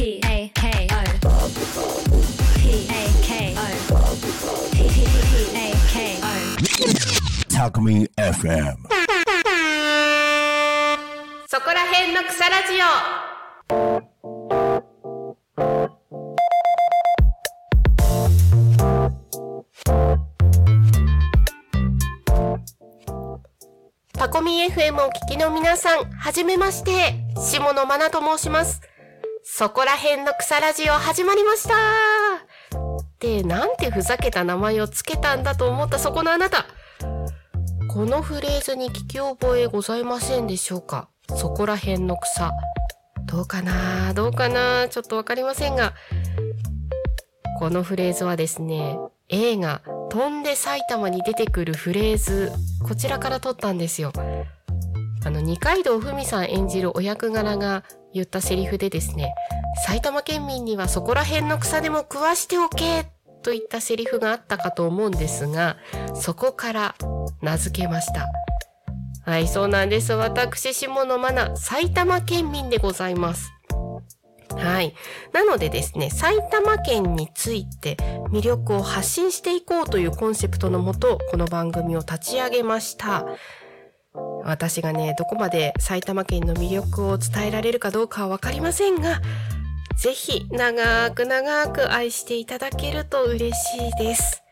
P A K O P A K O P A K O タクミ FM そこら辺の草ラジオタコミ FM をお聞きの皆さん、はじめまして、下野真奈と申します。そこら辺の草ラジオ始まりましたで、なんてふざけた名前をつけたんだと思ったそこのあなた。このフレーズに聞き覚えございませんでしょうか？そこら辺の草。どうかな？どうかな？ちょっとわかりませんが。このフレーズはですね、映画、飛んで埼玉に出てくるフレーズ、こちらから取ったんですよ。あの、二階堂ふみさん演じるお役柄が言ったセリフでですね、埼玉県民にはそこら辺の草でも食わしておけといったセリフがあったかと思うんですが、そこから名付けました。はい、そうなんです。私、下野真奈、埼玉県民でございます。はい。なのでですね、埼玉県について魅力を発信していこうというコンセプトのもと、この番組を立ち上げました。私がね、どこまで埼玉県の魅力を伝えられるかどうかはわかりませんが、ぜひ長く長く愛していただけると嬉しいです。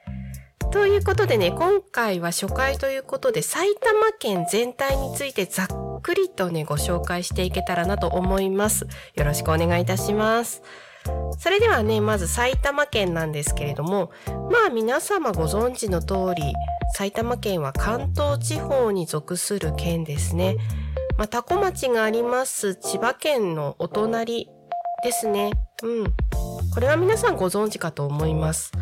ということでね、今回は初回ということで埼玉県全体についてざっくりとね、ご紹介していけたらなと思います。よろしくお願いいたします。それではね、まず埼玉県なんですけれども、まあ皆様ご存知の通り、埼玉県は関東地方に属する県ですね。まあ、タコ町があります千葉県のお隣ですね。うん。これは皆さんご存知かと思います。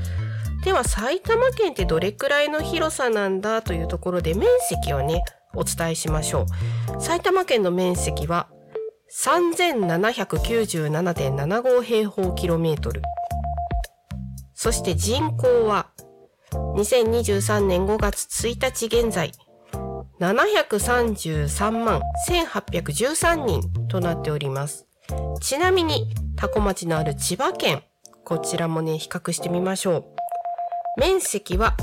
では埼玉県ってどれくらいの広さなんだというところで面積をね、お伝えしましょう。埼玉県の面積は3797.75平方キロメートル。そして人口は2023年5月1日現在733万1813人となっております。ちなみにタコ町のある千葉県、こちらもね、比較してみましょう。面積は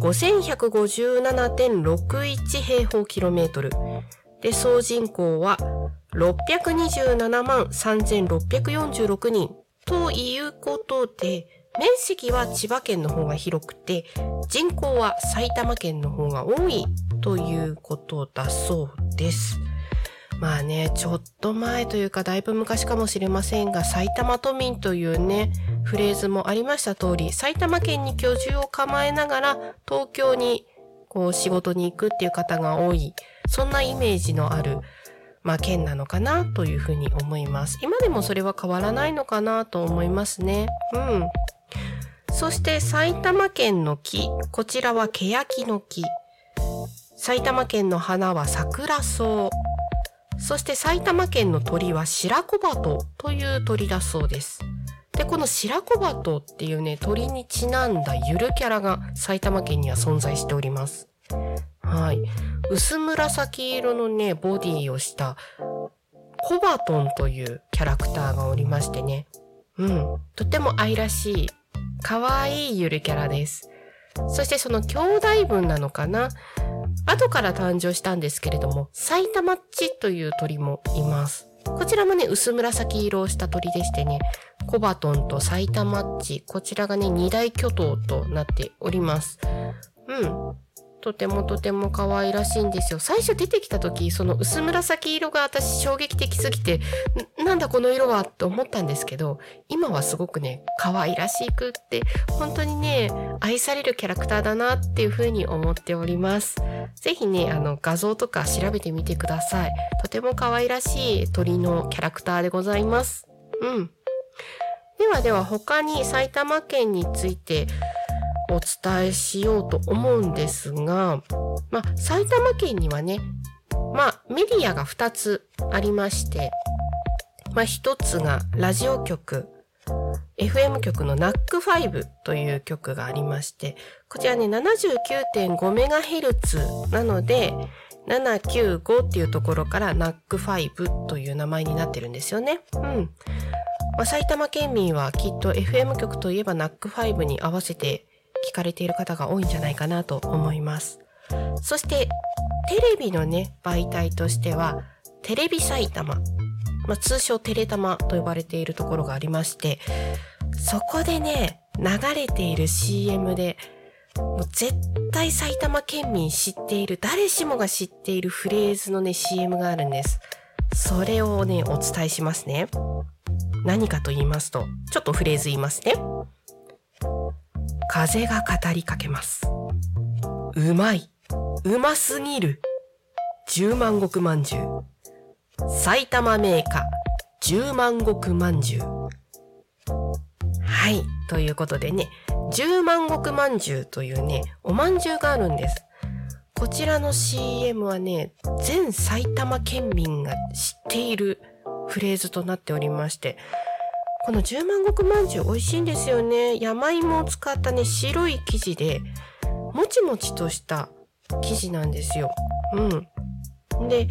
5157.61平方キロメートル。で、総人口は627万3646人。ということで、面積は千葉県の方が広くて、人口は埼玉県の方が多いということだそうです。まあね、ちょっと前というかだいぶ昔かもしれませんが、埼玉都民というね、フレーズもありました通り、埼玉県に居住を構えながら東京にこう仕事に行くっていう方が多い、そんなイメージのある、まあ県なのかなというふうに思います。今でもそれは変わらないのかなと思いますね。うん。そして埼玉県の木、こちらは欅の木。埼玉県の花は桜草。そして埼玉県の鳥は白子鳩という鳥だそうです。で、この白子鳩っていうね、鳥にちなんだゆるキャラが埼玉県には存在しております。はい。薄紫色のね、ボディをしたコバトンというキャラクターがおりましてね。うん。とても愛らしい、可愛いいゆるキャラです。そしてその兄弟分なのかな後から誕生したんですけれども、埼玉っちという鳥もいます。こちらもね、薄紫色をした鳥でしてね、コバトンと埼玉っち、こちらがね、二大巨頭となっております。うん。とてもとても可愛らしいんですよ。最初出てきた時、その薄紫色が私衝撃的すぎて、なんだこの色は？って思ったんですけど、今はすごくね、可愛らしくって、本当にね、愛されるキャラクターだなっていうふうに思っております。ぜひね、あの、画像とか調べてみてください。とても可愛らしい鳥のキャラクターでございます。うん。ではでは他に埼玉県についてお伝えしようと思うんですが、まあ、埼玉県にはね、まあ、メディアが2つありまして、まあ、1つがラジオ局、FM 局の NAC5 という局がありまして、こちらね、79.5MHz なので、795っていうところから NAC5 という名前になってるんですよね。うん。まあ、埼玉県民はきっと FM 局といえば NAC5 に合わせて聞かれている方が多いんじゃないかなと思います。そしてテレビのね媒体としてはテレビ埼玉、まあ、通称テレタマと呼ばれているところがありましてそこでね流れている CM でもう絶対埼玉県民知っている誰しもが知っているフレーズのね CM があるんです。それをねお伝えしますね。何かと言いますとちょっとフレーズ言いますね。風が語りかけます。うまい。うますぎる。十万石まんじゅう埼玉メーカー十万石まんじゅうはい。ということでね。十万石まんじゅうというねおまんじゅうがあるんです。こちらの CM はね全埼玉県民が知っているフレーズとなっておりまして。この十万石饅頭美味しいんですよね山芋を使ったね白い生地でもちもちとした生地なんですよ。うん。で、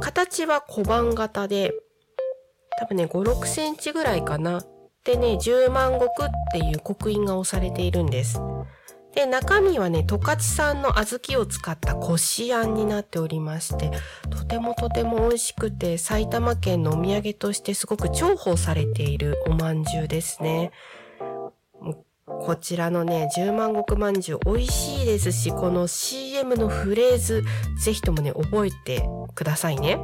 形は小判型で、多分ね、5、6センチぐらいかな。でね、十万石っていう刻印が押されているんです。で、中身はね、十勝産の小豆を使ったこしあんになっておりまして、とてもとても美味しくて、埼玉県のお土産としてすごく重宝されているおまんじゅうですね。こちらのね、十万石まんじゅう美味しいですし、この CM のフレーズ、ぜひともね、覚えてくださいね。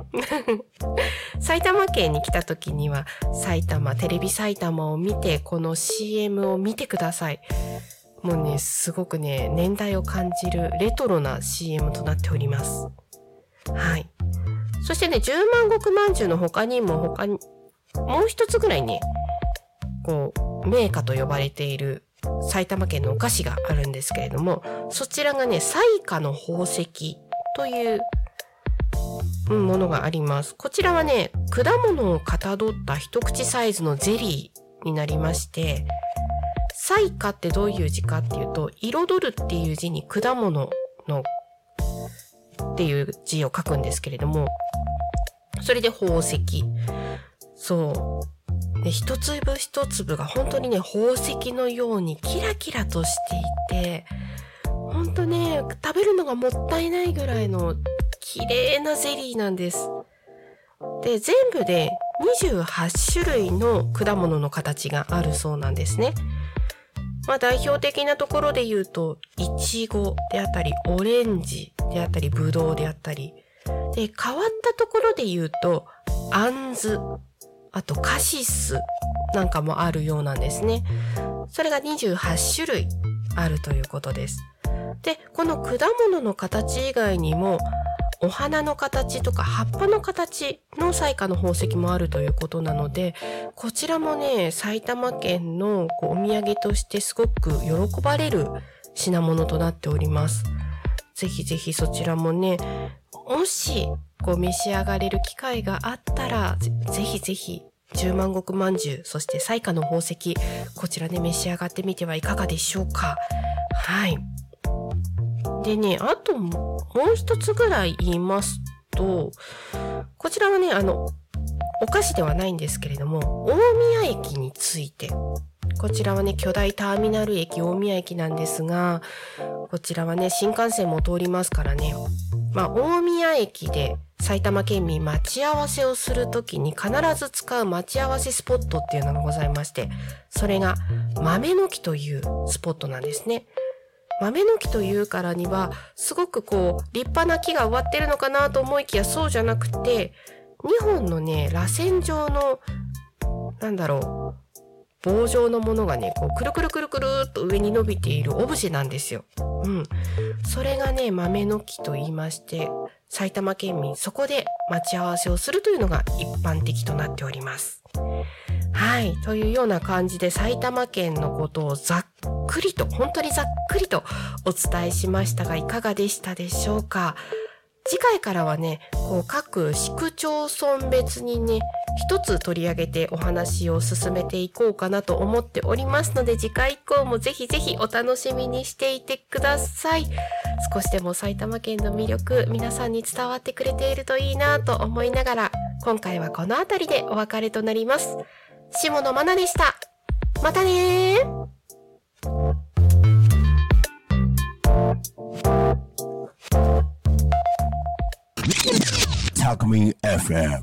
埼玉県に来た時には、埼玉、テレビ埼玉を見て、この CM を見てください。もうね、すごくね、年代を感じるレトロな CM となっております。はい。そしてね、十万石まんじゅうの他にも他に、もう一つぐらいね、こう、名家と呼ばれている埼玉県のお菓子があるんですけれども、そちらがね、彩花の宝石というものがあります。こちらはね、果物をかたどった一口サイズのゼリーになりまして、彩花ってどういう字かっていうと、彩るっていう字に果物のっていう字を書くんですけれども、それで宝石。そう。で一粒一粒が本当にね宝石のようにキラキラとしていて本当ね食べるのがもったいないぐらいの綺麗なゼリーなんです。で全部で28種類の果物の形があるそうなんですね。まあ代表的なところで言うといちごであったりオレンジであったりぶどうであったりで変わったところで言うとあんずあとカシスなんかもあるようなんですね。それが28種類あるということです。で、この果物の形以外にも、お花の形とか葉っぱの形の彩花の宝石もあるということなので、こちらもね、埼玉県のお土産としてすごく喜ばれる品物となっております。ぜひぜひそちらもね、もしこう召し上がれる機会があったら、ぜひぜひ十万石まんじゅう、そして彩花の宝石、こちらで召し上がってみてはいかがでしょうか。はい。でね、あともう一つぐらい言いますと、こちらはね、あの、お菓子ではないんですけれども、大宮駅について、こちらはね、巨大ターミナル駅大宮駅なんですが、こちらはね、新幹線も通りますからね、まあ、大宮駅で埼玉県民待ち合わせをするときに必ず使う待ち合わせスポットっていうのがございまして、それが豆の木というスポットなんですね。豆の木というからには、すごくこう、立派な木が植わってるのかなと思いきやそうじゃなくて、2本のね、螺旋状の、なんだろう、棒状のものがね、こう、くるくるくるくるっと上に伸びているオブジェなんですよ。うん。それがね、豆の木と言いまして、埼玉県民そこで待ち合わせをするというのが一般的となっております。はい。というような感じで埼玉県のことをざっくりと、本当にざっくりとお伝えしましたがいかがでしたでしょうか？次回からはね、こう各市区町村別にね、一つ取り上げてお話を進めていこうかなと思っておりますので、次回以降もぜひぜひお楽しみにしていてください。少しでも埼玉県の魅力、皆さんに伝わってくれているといいなと思いながら、今回はこの辺りでお別れとなります。下野真奈でした。またねー。Talk Me FM.